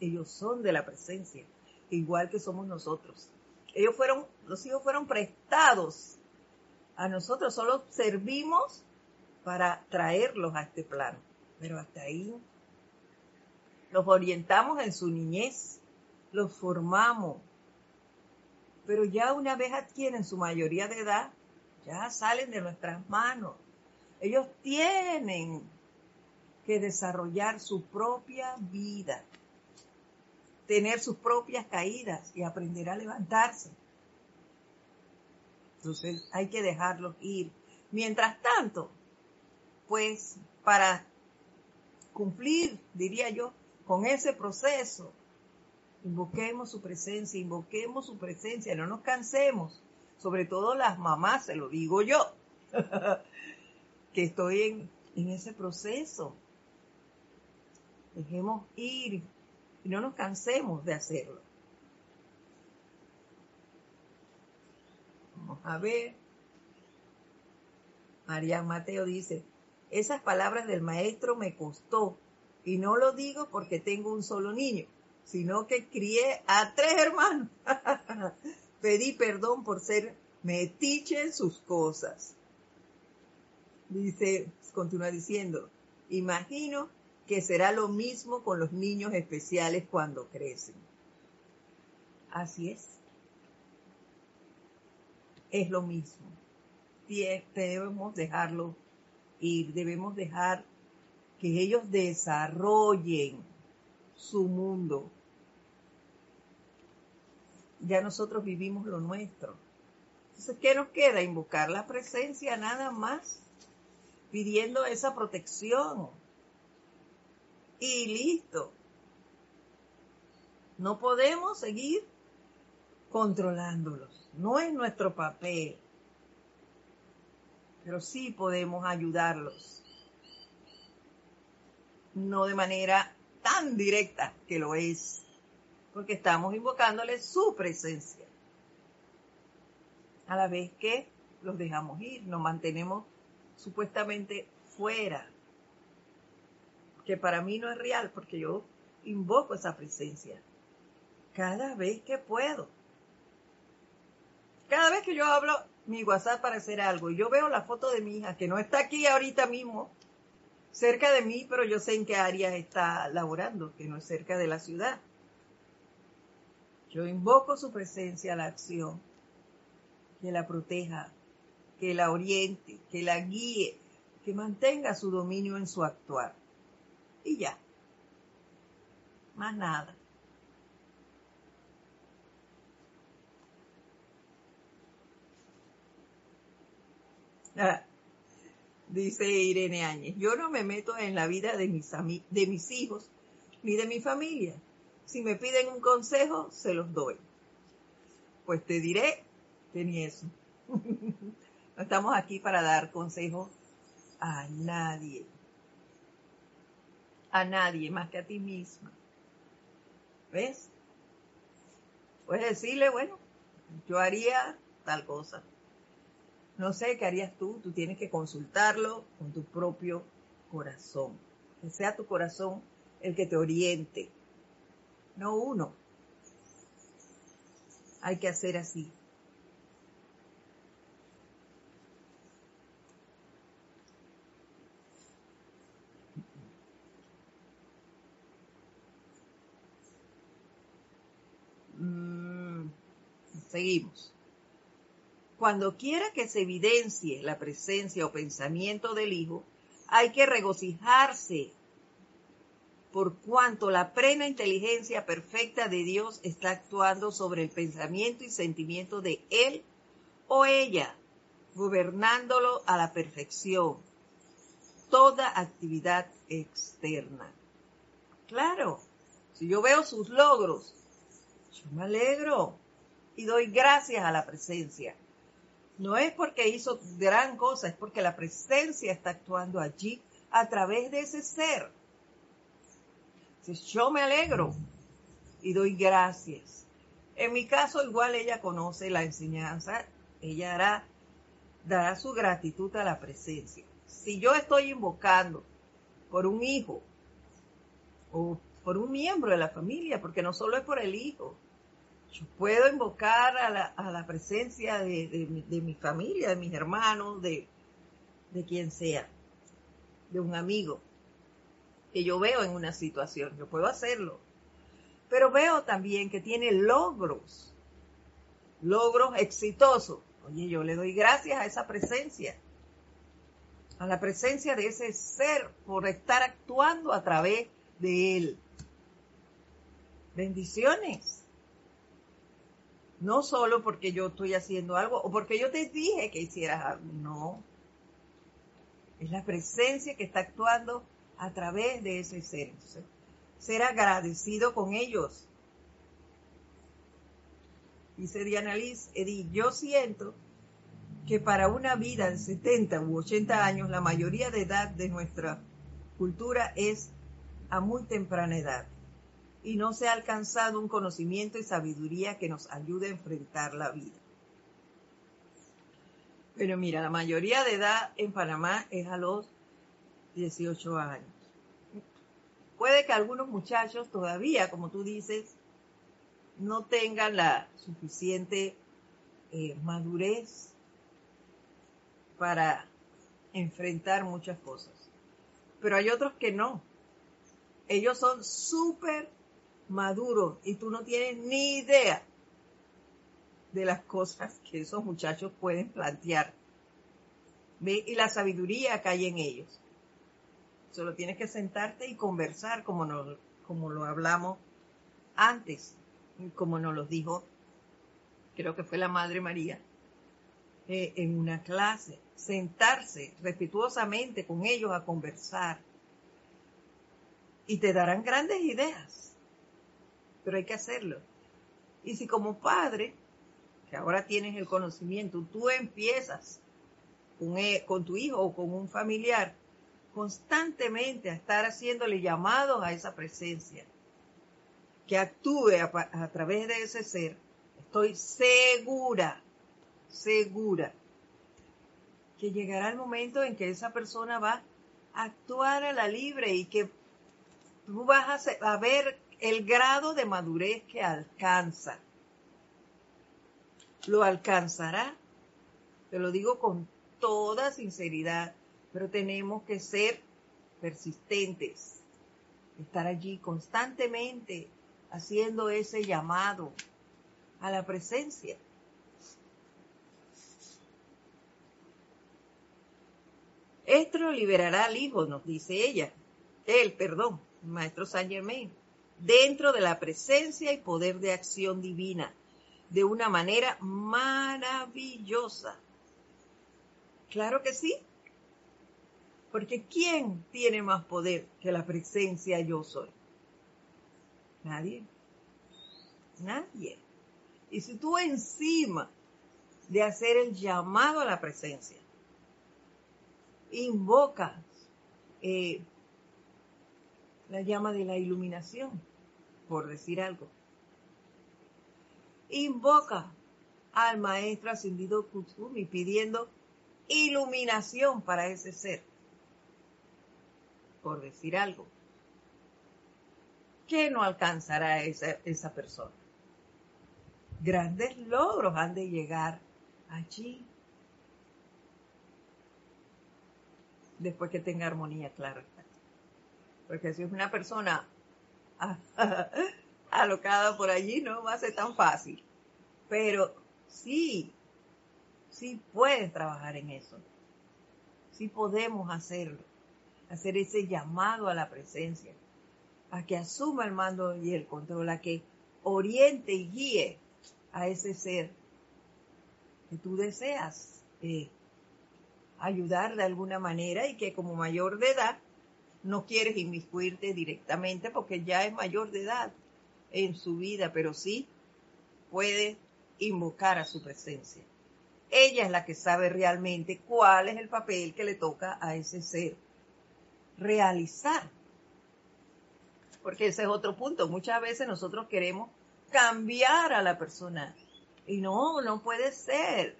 ellos son de la presencia, igual que somos nosotros. Ellos fueron, los hijos fueron prestados a nosotros, solo servimos para traerlos a este plano pero hasta ahí los orientamos en su niñez, los formamos, pero ya una vez adquieren su mayoría de edad, ya salen de nuestras manos. Ellos tienen que desarrollar su propia vida, tener sus propias caídas y aprender a levantarse. Entonces hay que dejarlos ir. Mientras tanto, pues para cumplir, diría yo, con ese proceso. Invoquemos su presencia, invoquemos su presencia, no nos cansemos, sobre todo las mamás, se lo digo yo, que estoy en, en ese proceso. Dejemos ir y no nos cansemos de hacerlo. Vamos a ver. María Mateo dice, esas palabras del maestro me costó, y no lo digo porque tengo un solo niño, sino que crié a tres hermanos. Pedí perdón por ser metiche en sus cosas. Dice, continúa diciendo, imagino que será lo mismo con los niños especiales cuando crecen. Así es. Es lo mismo. Debemos dejarlo y debemos dejar que ellos desarrollen su mundo. Ya nosotros vivimos lo nuestro. Entonces, ¿qué nos queda? Invocar la presencia nada más, pidiendo esa protección. Y listo. No podemos seguir controlándolos. No es nuestro papel, pero sí podemos ayudarlos. No de manera tan directa que lo es, porque estamos invocándole su presencia. A la vez que los dejamos ir, nos mantenemos supuestamente fuera, que para mí no es real, porque yo invoco esa presencia cada vez que puedo. Cada vez que yo hablo mi WhatsApp para hacer algo y yo veo la foto de mi hija, que no está aquí ahorita mismo, cerca de mí, pero yo sé en qué área está laborando, que no es cerca de la ciudad. Yo invoco su presencia a la acción, que la proteja, que la oriente, que la guíe, que mantenga su dominio en su actuar. Y ya. Más nada. Dice Irene Áñez, yo no me meto en la vida de mis, de mis hijos ni de mi familia. Si me piden un consejo, se los doy. Pues te diré ni eso. no estamos aquí para dar consejos a nadie. A nadie más que a ti misma. ¿Ves? Puedes decirle, bueno, yo haría tal cosa. No sé qué harías tú, tú tienes que consultarlo con tu propio corazón. Que sea tu corazón el que te oriente, no uno. Hay que hacer así. Mm, seguimos. Cuando quiera que se evidencie la presencia o pensamiento del Hijo, hay que regocijarse por cuanto la plena inteligencia perfecta de Dios está actuando sobre el pensamiento y sentimiento de Él o ella, gobernándolo a la perfección. Toda actividad externa. Claro, si yo veo sus logros, yo me alegro y doy gracias a la presencia. No es porque hizo gran cosa, es porque la presencia está actuando allí a través de ese ser. Entonces yo me alegro y doy gracias. En mi caso, igual ella conoce la enseñanza, ella hará, dará su gratitud a la presencia. Si yo estoy invocando por un hijo o por un miembro de la familia, porque no solo es por el hijo, yo puedo invocar a la, presencia de, mi familia, de mis hermanos, de, de quien sea, de un amigo que yo veo en una situación. Yo puedo hacerlo. Pero veo también que tiene logros, logros exitosos. Oye, yo le doy gracias a esa presencia, a la presencia de ese ser por estar actuando a través de él. Bendiciones no solo porque yo estoy haciendo algo o porque yo te dije que hicieras algo, no. Es la presencia que está actuando a través de ese ser. ser agradecido con ellos. Dice Diana Liz, Edith, yo siento que para una vida de 70 u 80 años, la mayoría de edad de nuestra cultura es a muy temprana edad y no se ha alcanzado un conocimiento y sabiduría que nos ayude a enfrentar la vida. Pero mira, la mayoría de edad en Panamá es a los 18 años. Puede que algunos muchachos todavía, como tú dices, no tengan la suficiente eh, madurez para enfrentar muchas cosas. Pero hay otros que no. Ellos son súper maduro y tú no tienes ni idea de las cosas que esos muchachos pueden plantear. ¿Ve? Y la sabiduría que hay en ellos. Solo tienes que sentarte y conversar como, no, como lo hablamos antes, como nos lo dijo, creo que fue la Madre María, eh, en una clase. Sentarse respetuosamente con ellos a conversar. Y te darán grandes ideas pero hay que hacerlo. Y si como padre que ahora tienes el conocimiento, tú empiezas con, e, con tu hijo o con un familiar constantemente a estar haciéndole llamados a esa presencia, que actúe a, a través de ese ser, estoy segura, segura, que llegará el momento en que esa persona va a actuar a la libre y que tú vas a, ver el grado de madurez que alcanza. Lo alcanzará, te lo digo con toda sinceridad, pero tenemos que ser persistentes, estar allí constantemente haciendo ese llamado a la presencia. Esto liberará al Hijo, nos dice ella, él, perdón, Maestro Saint Germain, dentro de la presencia y poder de acción divina, de una manera maravillosa. Claro que sí, porque ¿quién tiene más poder que la presencia yo soy? Nadie. Nadie. Y si tú encima de hacer el llamado a la presencia, invocas eh, la llama de la iluminación, por decir algo. Invoca al maestro ascendido Kutsumi pidiendo iluminación para ese ser, por decir algo. ¿Qué no alcanzará esa, esa persona? Grandes logros han de llegar allí. Después que tenga armonía, claro porque si es una persona alocada por allí, no va a ser tan fácil. Pero sí, sí puedes trabajar en eso. Sí podemos hacerlo. Hacer ese llamado a la presencia. A que asuma el mando y el control. A que oriente y guíe a ese ser que tú deseas eh, ayudar de alguna manera y que como mayor de edad no quieres inmiscuirte directamente porque ya es mayor de edad en su vida, pero sí puede invocar a su presencia. Ella es la que sabe realmente cuál es el papel que le toca a ese ser realizar. Porque ese es otro punto. Muchas veces nosotros queremos cambiar a la persona. Y no, no puede ser.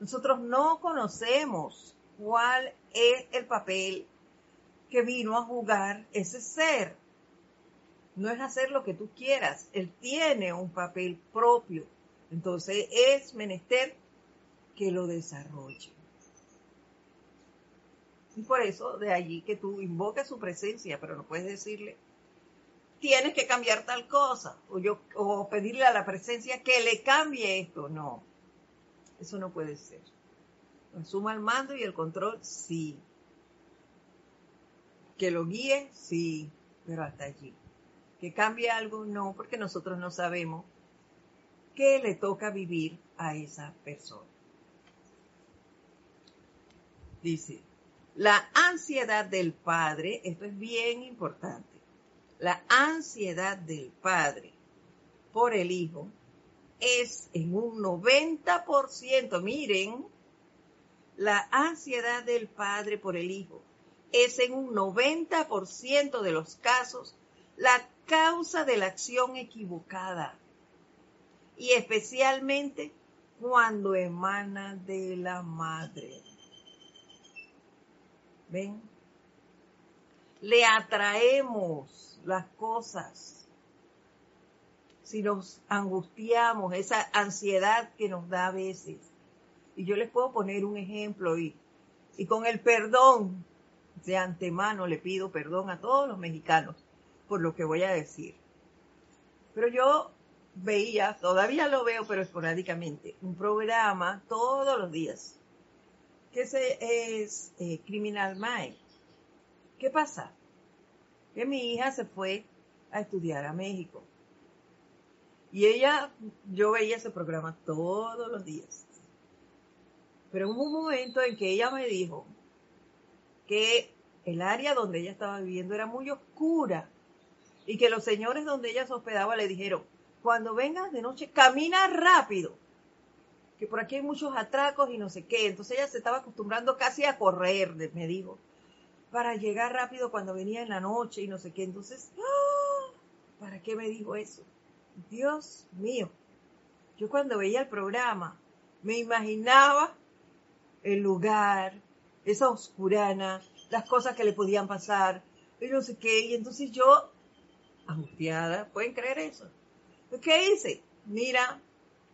Nosotros no conocemos cuál es el papel que vino a jugar ese ser. No es hacer lo que tú quieras, él tiene un papel propio. Entonces es menester que lo desarrolle. Y por eso de allí que tú invocas su presencia, pero no puedes decirle, tienes que cambiar tal cosa, o, yo, o pedirle a la presencia que le cambie esto. No, eso no puede ser. Asuma el mando y el control, sí. Que lo guíe, sí, pero hasta allí. Que cambie algo, no, porque nosotros no sabemos qué le toca vivir a esa persona. Dice, la ansiedad del padre, esto es bien importante, la ansiedad del padre por el hijo es en un 90%, miren, la ansiedad del padre por el hijo es en un 90% de los casos la causa de la acción equivocada y especialmente cuando emana de la madre. ¿Ven? Le atraemos las cosas. Si nos angustiamos, esa ansiedad que nos da a veces. Y yo les puedo poner un ejemplo y, y con el perdón de antemano le pido perdón a todos los mexicanos por lo que voy a decir. Pero yo veía, todavía lo veo, pero esporádicamente, un programa todos los días, que es eh, Criminal Mind. ¿Qué pasa? Que mi hija se fue a estudiar a México. Y ella, yo veía ese programa todos los días. Pero hubo un momento en que ella me dijo que el área donde ella estaba viviendo era muy oscura y que los señores donde ella se hospedaba le dijeron, cuando vengas de noche, camina rápido, que por aquí hay muchos atracos y no sé qué. Entonces ella se estaba acostumbrando casi a correr, me dijo, para llegar rápido cuando venía en la noche y no sé qué. Entonces, ¡ah! ¿para qué me dijo eso? Dios mío. Yo cuando veía el programa me imaginaba el lugar, esa oscurana, las cosas que le podían pasar, y no sé qué. Y entonces yo, angustiada, ¿pueden creer eso? ¿Qué hice? Mira,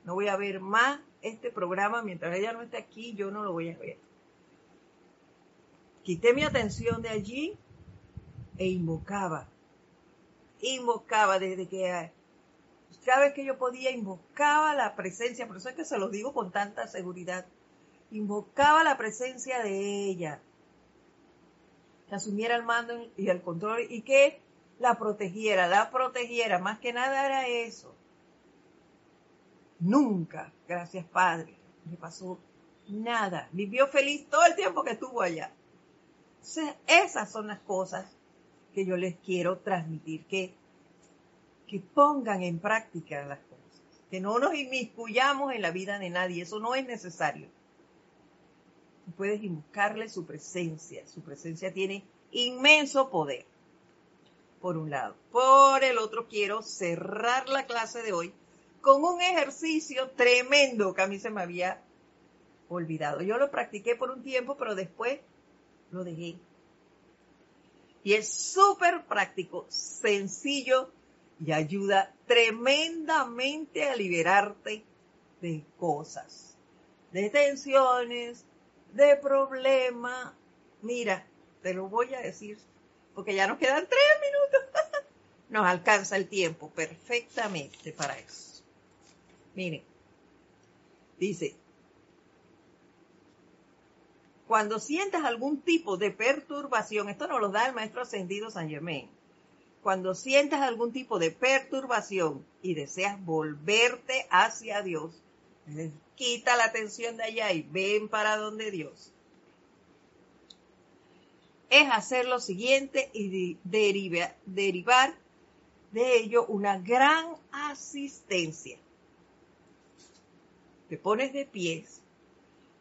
no voy a ver más este programa mientras ella no esté aquí, yo no lo voy a ver. Quité mi atención de allí e invocaba. Invocaba desde que cada vez que yo podía, invocaba la presencia, por eso es que se lo digo con tanta seguridad, invocaba la presencia de ella, asumiera el mando y el control y que la protegiera, la protegiera, más que nada era eso. Nunca, gracias Padre, me pasó nada. Vivió feliz todo el tiempo que estuvo allá. esas son las cosas que yo les quiero transmitir, que, que pongan en práctica las cosas, que no nos inmiscuyamos en la vida de nadie, eso no es necesario. Puedes invocarle su presencia, su presencia tiene inmenso poder, por un lado. Por el otro, quiero cerrar la clase de hoy con un ejercicio tremendo que a mí se me había olvidado. Yo lo practiqué por un tiempo, pero después lo dejé. Y es súper práctico, sencillo y ayuda tremendamente a liberarte de cosas, de tensiones, de problemas. Mira, te lo voy a decir, porque ya nos quedan tres minutos. Nos alcanza el tiempo perfectamente para eso. Miren, dice, cuando sientas algún tipo de perturbación, esto nos lo da el maestro ascendido San Germain, cuando sientas algún tipo de perturbación y deseas volverte hacia Dios, quita la atención de allá y ven para donde Dios. Es hacer lo siguiente y derivar de ello una gran asistencia te pones de pies,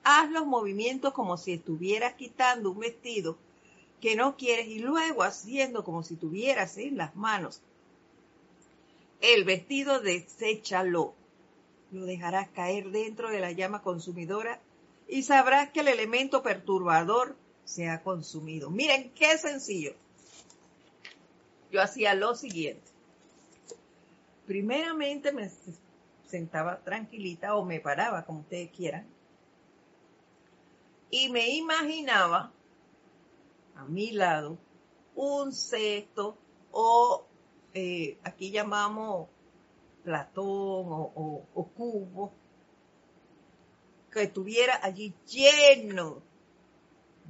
haz los movimientos como si estuvieras quitando un vestido que no quieres y luego haciendo como si tuvieras en las manos el vestido, deséchalo. Lo dejarás caer dentro de la llama consumidora y sabrás que el elemento perturbador se ha consumido. Miren qué sencillo. Yo hacía lo siguiente. Primeramente me sentaba tranquilita o me paraba, como ustedes quieran. Y me imaginaba a mi lado un cesto o eh, aquí llamamos platón o, cubo que estuviera allí lleno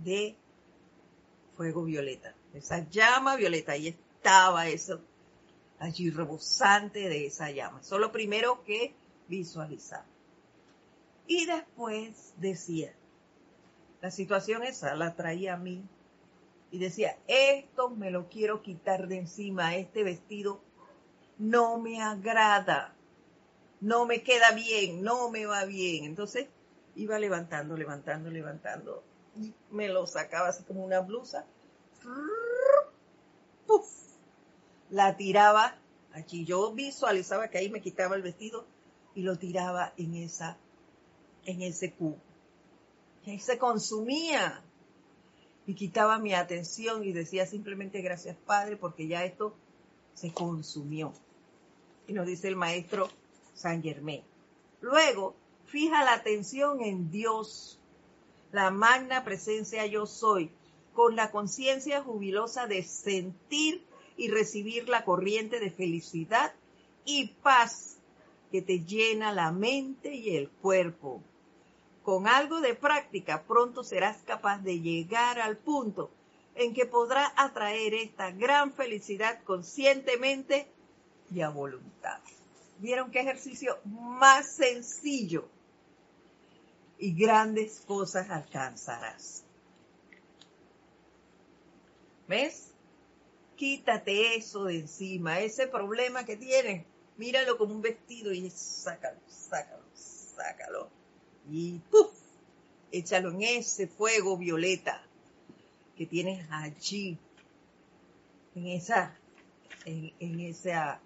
de fuego violeta, esa llama violeta, ahí estaba eso allí rebosante de esa llama. Eso es lo primero que visualizar. Y después decía, la situación esa la traía a mí y decía, esto me lo quiero quitar de encima, este vestido no me agrada, no me queda bien, no me va bien. Entonces iba levantando, levantando, levantando, y me lo sacaba así como una blusa la tiraba allí. Yo visualizaba que ahí me quitaba el vestido y lo tiraba en esa, en ese cubo. Y ahí se consumía. Y quitaba mi atención y decía simplemente gracias Padre porque ya esto se consumió. Nos dice el maestro San Germán. Luego, fija la atención en Dios, la magna presencia yo soy, con la conciencia jubilosa de sentir y recibir la corriente de felicidad y paz que te llena la mente y el cuerpo. Con algo de práctica pronto serás capaz de llegar al punto en que podrás atraer esta gran felicidad conscientemente y a voluntad. ¿Vieron qué ejercicio más sencillo? Y grandes cosas alcanzarás. ¿Ves? quítate eso de encima, ese problema que tienes, míralo como un vestido y sácalo, sácalo, sácalo. y ¡puf! Échalo en ese fuego violeta que tienes allí, en esa, en, en esa,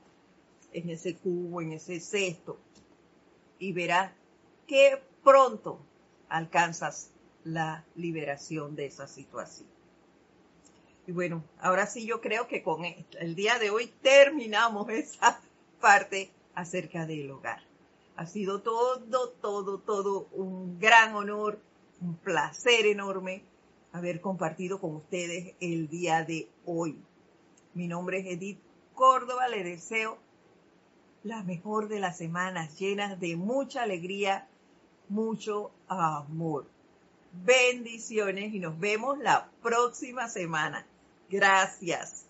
en ese cubo, en ese cesto, y verás que pronto alcanzas la liberación de esa situación. Y bueno, ahora sí yo creo que con el día de hoy terminamos esa parte acerca del hogar. Ha sido todo, todo, todo un gran honor, un placer enorme haber compartido con ustedes el día de hoy. Mi nombre es Edith Córdoba, le deseo la mejor de las semanas llenas de mucha alegría, mucho amor. Bendiciones y nos vemos la próxima semana. Gracias.